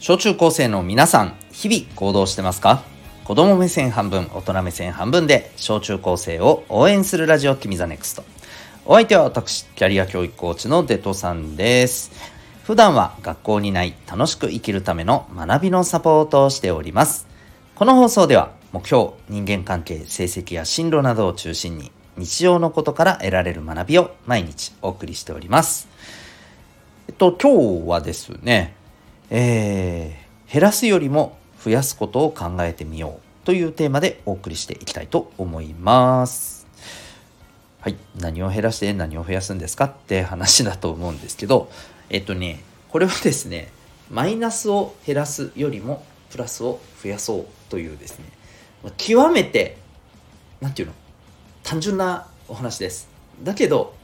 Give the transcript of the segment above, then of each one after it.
小中高生の皆さん、日々行動してますか？子供目線半分、大人目線半分で、小中高生を応援するラジオ、君 the NEXT。お相手は私、キャリア教育コーチのデトさんです。普段は学校にない楽しく生きるための学びのサポートをしております。この放送では、目標、人間関係、成績や進路などを中心に、日常のことから得られる学びを毎日お送りしております。えっと、今日はですね、えー、減らすよりも増やすことを考えてみようというテーマでお送りしていきたいと思います。はい。何を減らして何を増やすんですかって話だと思うんですけど、えっとね、これはですね、マイナスを減らすよりもプラスを増やそうというですね、極めて、何て言うの単純なお話です。だけど、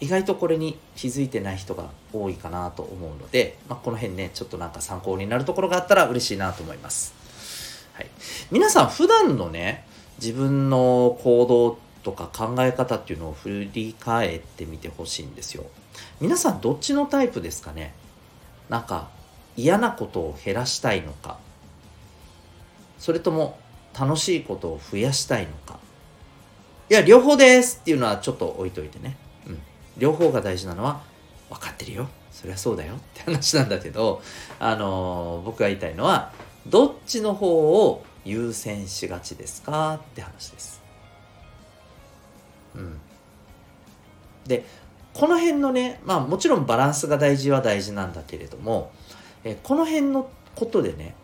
意外とこれに気づいてない人が多いかなと思うので、まあ、この辺ね、ちょっとなんか参考になるところがあったら嬉しいなと思います。はい。皆さん普段のね、自分の行動とか考え方っていうのを振り返ってみてほしいんですよ。皆さんどっちのタイプですかね？なんか嫌なことを減らしたいのかそれとも楽しいことを増やしたいのかいや、両方ですっていうのはちょっと置いといてね。うん。両方が大事なのは、分かってるよ。そりゃそうだよって話なんだけど、あの、僕が言いたいのは、どっちの方を優先しがちですか？って話です。うん。で、この辺のね、まあもちろんバランスが大事は大事なんだけれども、えこの辺のことでね、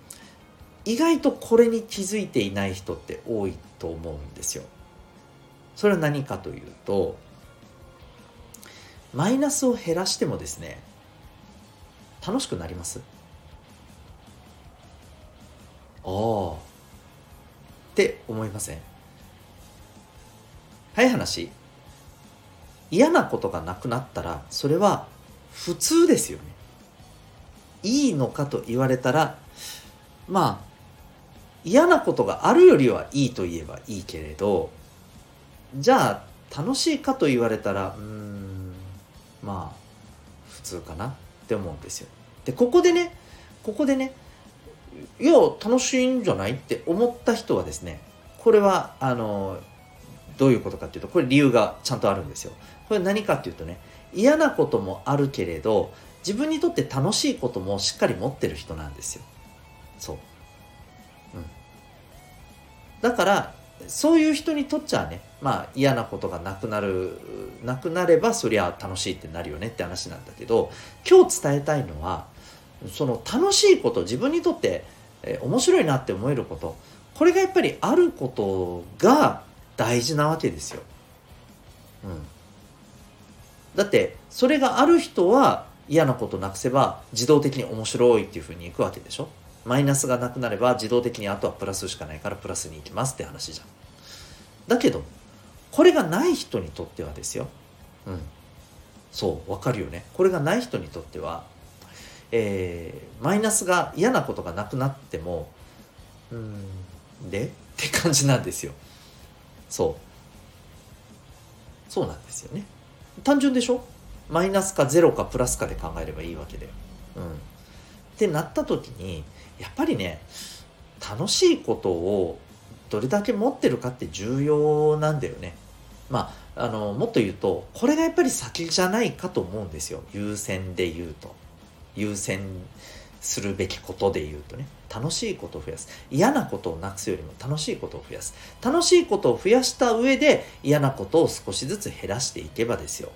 意外とこれに気づいていない人って多いと思うんですよ。それは何かというとマイナスを減らしてもですね楽しくなります。ああ。って思いません？はい話。嫌なことがなくなったらそれは普通ですよね。いいのかと言われたらまあ嫌なことがあるよりはいいと言えばいいけれどじゃあ楽しいかと言われたらうんまあ普通かなって思うんですよ。でここでねここでねいや楽しいんじゃないって思った人はですねこれはあのどういうことかっていうとこれ理由がちゃんとあるんですよ。これ何かっていうとね嫌なこともあるけれど自分にとって楽しいこともしっかり持ってる人なんですよ。そう。うん。だからそういう人にとっちゃねまあ嫌なことがなくなるなくなればそりゃ楽しいってなるよねって話なんだけど今日伝えたいのはその楽しいこと自分にとって、え面白いなって思えることこれがやっぱりあることが大事なわけですよ。うん、だってそれがある人は嫌なことなくせば自動的に面白いっていうふうにいくわけでしょ？マイナスがなくなれば自動的にあとはプラスしかないからプラスに行きますって話じゃん。だけどこれがない人にとってはですよ。うん。そう、わかるよね。これがない人にとっては、えー、マイナスが嫌なことがなくなっても、うん、で？って感じなんですよ。そう。そうなんですよね。単純でしょ？マイナスかゼロかプラスかで考えればいいわけで。うん。ってなった時に、やっぱりね、楽しいことをどれだけ持ってるかって重要なんだよね。まあ、あのもっと言うとこれがやっぱり先じゃないかと思うんですよ。優先で言うと。優先するべきことで言うとね。楽しいことを増やす。嫌なことをなくすよりも楽しいことを増やす。楽しいことを増やした上で嫌なことを少しずつ減らしていけばですよ。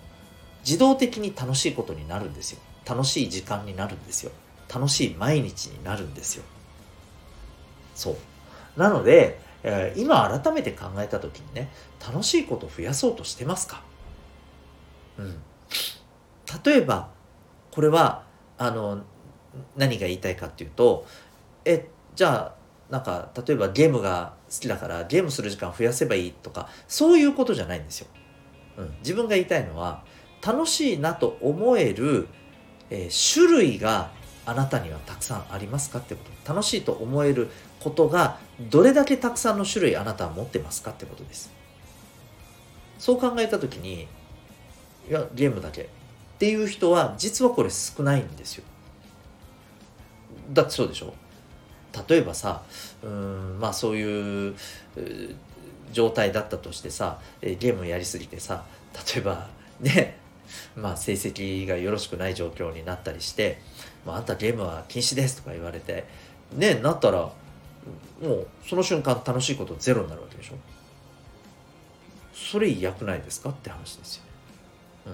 自動的に楽しいことになるんですよ。楽しい時間になるんですよ。楽しい毎日になるんですよ。そう。なのでえー、今改めて考えた時にね楽しいこと増やそうとしてますか？うん。例えばこれはあの何が言いたいかっていうとえじゃあなんか例えばゲームが好きだからゲームする時間増やせばいいとかそういうことじゃないんですよ。うん、自分が言いたいのは楽しいなと思える、えー、種類があなたにはたくさんありますかってこと。楽しいと思えることがどれだけたくさんの種類あなたは持ってますかってことです。そう考えた時にいやゲームだけっていう人は実はこれ少ないんですよ。だってそうでしょ。例えばさうんまあそういう状態だったとしてさゲームやりすぎてさ例えばねまあ成績がよろしくない状況になったりして「まあ、あんたゲームは禁止です」とか言われてねなったらもうその瞬間楽しいことゼロになるわけでしょ？それ嫌くないですかって話ですよね。うん。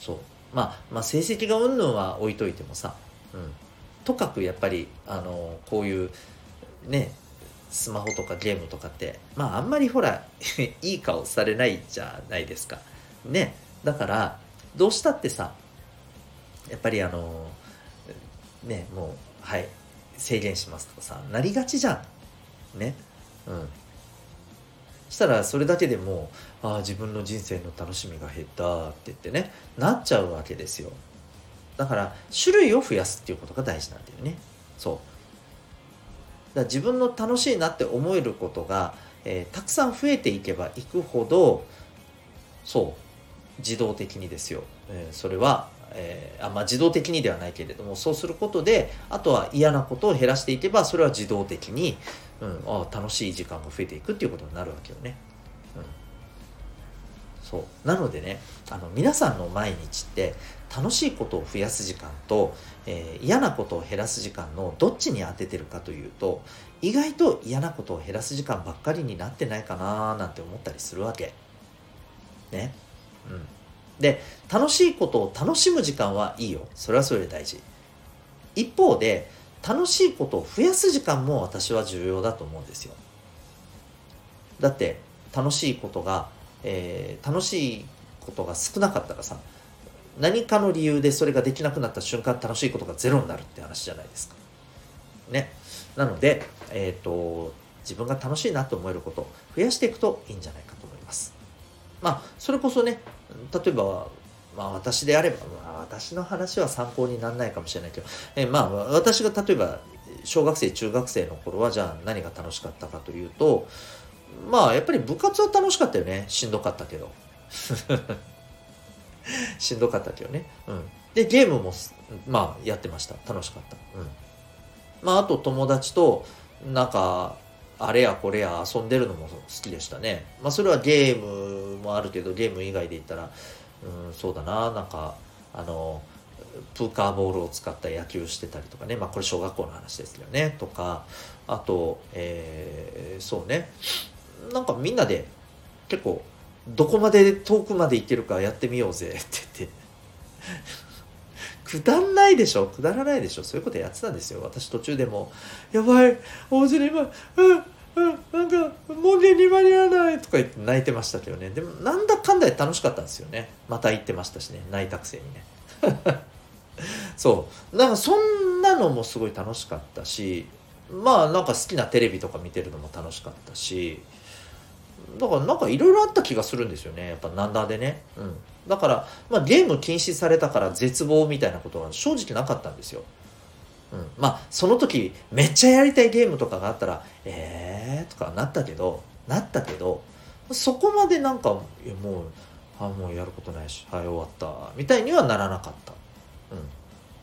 そう。まあ、まあ、成績がうんぬんは置いといてもさ、うん。とかくやっぱり、あの、こういう、ね、スマホとかゲームとかって、まあ、あんまりほら いい顔されないじゃないですか。ね。だから、どうしたってさ、やっぱりあの、ね、もう、はい、制限しますとかさ、なりがちじゃん。ね。うん。したらそれだけでもああ自分の人生の楽しみが減ったって言ってねなっちゃうわけですよだから種類を増やすっていうことが大事なんだよねそうだ自分の楽しいなって思えることが、えー、たくさん増えていけばいくほどそう自動的にですよ、えー、それはえー、あまあ、自動的にではないけれどもそうすることであとは嫌なことを減らしていけばそれは自動的に、うん、あ楽しい時間が増えていくっていうことになるわけよね。うん、そうなのでねあの皆さんの毎日って楽しいことを増やす時間と、えー、嫌なことを減らす時間のどっちに当ててるかというと意外と嫌なことを減らす時間ばっかりになってないかななんて思ったりするわけ。ね。うん。で楽しいことを楽しむ時間はいいよ。それはそれで大事。一方で楽しいことを増やす時間も私は重要だと思うんですよ。だって楽しいことが、えー、楽しいことが少なかったらさ何かの理由でそれができなくなった瞬間楽しいことがゼロになるって話じゃないですか。ね。なのでえっ、ー、と自分が楽しいなと思えることを増やしていくといいんじゃないかと思います。まあそれこそね例えば、まあ、私であれば、まあ、私の話は参考にならないかもしれないけど、えまあ、私が例えば小学生中学生の頃はじゃあ何が楽しかったかというとまあやっぱり部活は楽しかったよね。しんどかったけど。しんどかったけどね、うん、でゲームもまあやってました。楽しかった。うん。まああと友達となんかあれやこれや遊んでるのも好きでしたね。まあそれはゲームもあるけど、ゲーム以外で言ったら、うん、そうだな、なんか、あの、プーカーボールを使った野球してたりとかね、まあこれ小学校の話ですけどね、とか、あと、えー、そうね、なんかみんなで結構、どこまで遠くまで行けるかやってみようぜ。って言って。くだんないでしょ？くだらないでしょ？そういうことやってたんですよ。私途中でも、やばい、大勢今、うん、うん、なんか、門限に間に合わないとか言って泣いてましたけどね。でも、なんだかんだで楽しかったんですよね。また言ってましたしね、泣いたくせにね。そう。だかそんなのもすごい楽しかったし、まあなんか好きなテレビとか見てるのも楽しかったし、だからなんかいろいろあった気がするんですよね。やっぱなんだでね。うん。だから、まあ、ゲーム禁止されたから絶望みたいなことは正直なかったんですよ。うん、まあその時めっちゃやりたいゲームとかがあったらえーとかなったけどなったけどそこまでなんかもうあもうやることないしはい終わったみたいにはならなかった、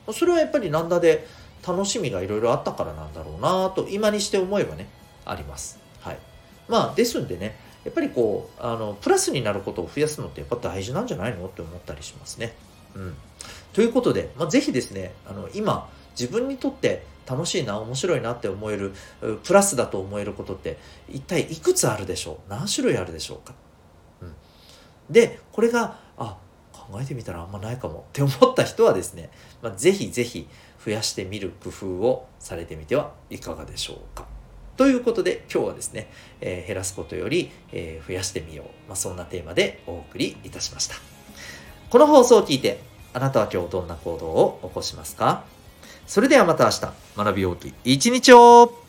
うん、それはやっぱりなんだで楽しみがいろいろあったからなんだろうなと今にして思えばねあります。はい。まあですんでねやっぱりこうあのプラスになることを増やすのってやっぱ大事なんじゃないの？って思ったりしますね。うん、ということで、まあ、ぜひですねあの今自分にとって楽しいな面白いなって思えるプラスだと思えることって一体いくつあるでしょう？何種類あるでしょうか、うん、でこれがあ考えてみたらあんまないかも。って思った人はですね、まあ、ぜひぜひ増やしてみる工夫をされてみてはいかがでしょうか？ということで今日はですね、えー、減らすことより、えー、増やしてみよう、まあ、そんなテーマでお送りいたしました。この放送を聞いてあなたは今日どんな行動を起こしますか？それではまた明日学び大きい一日を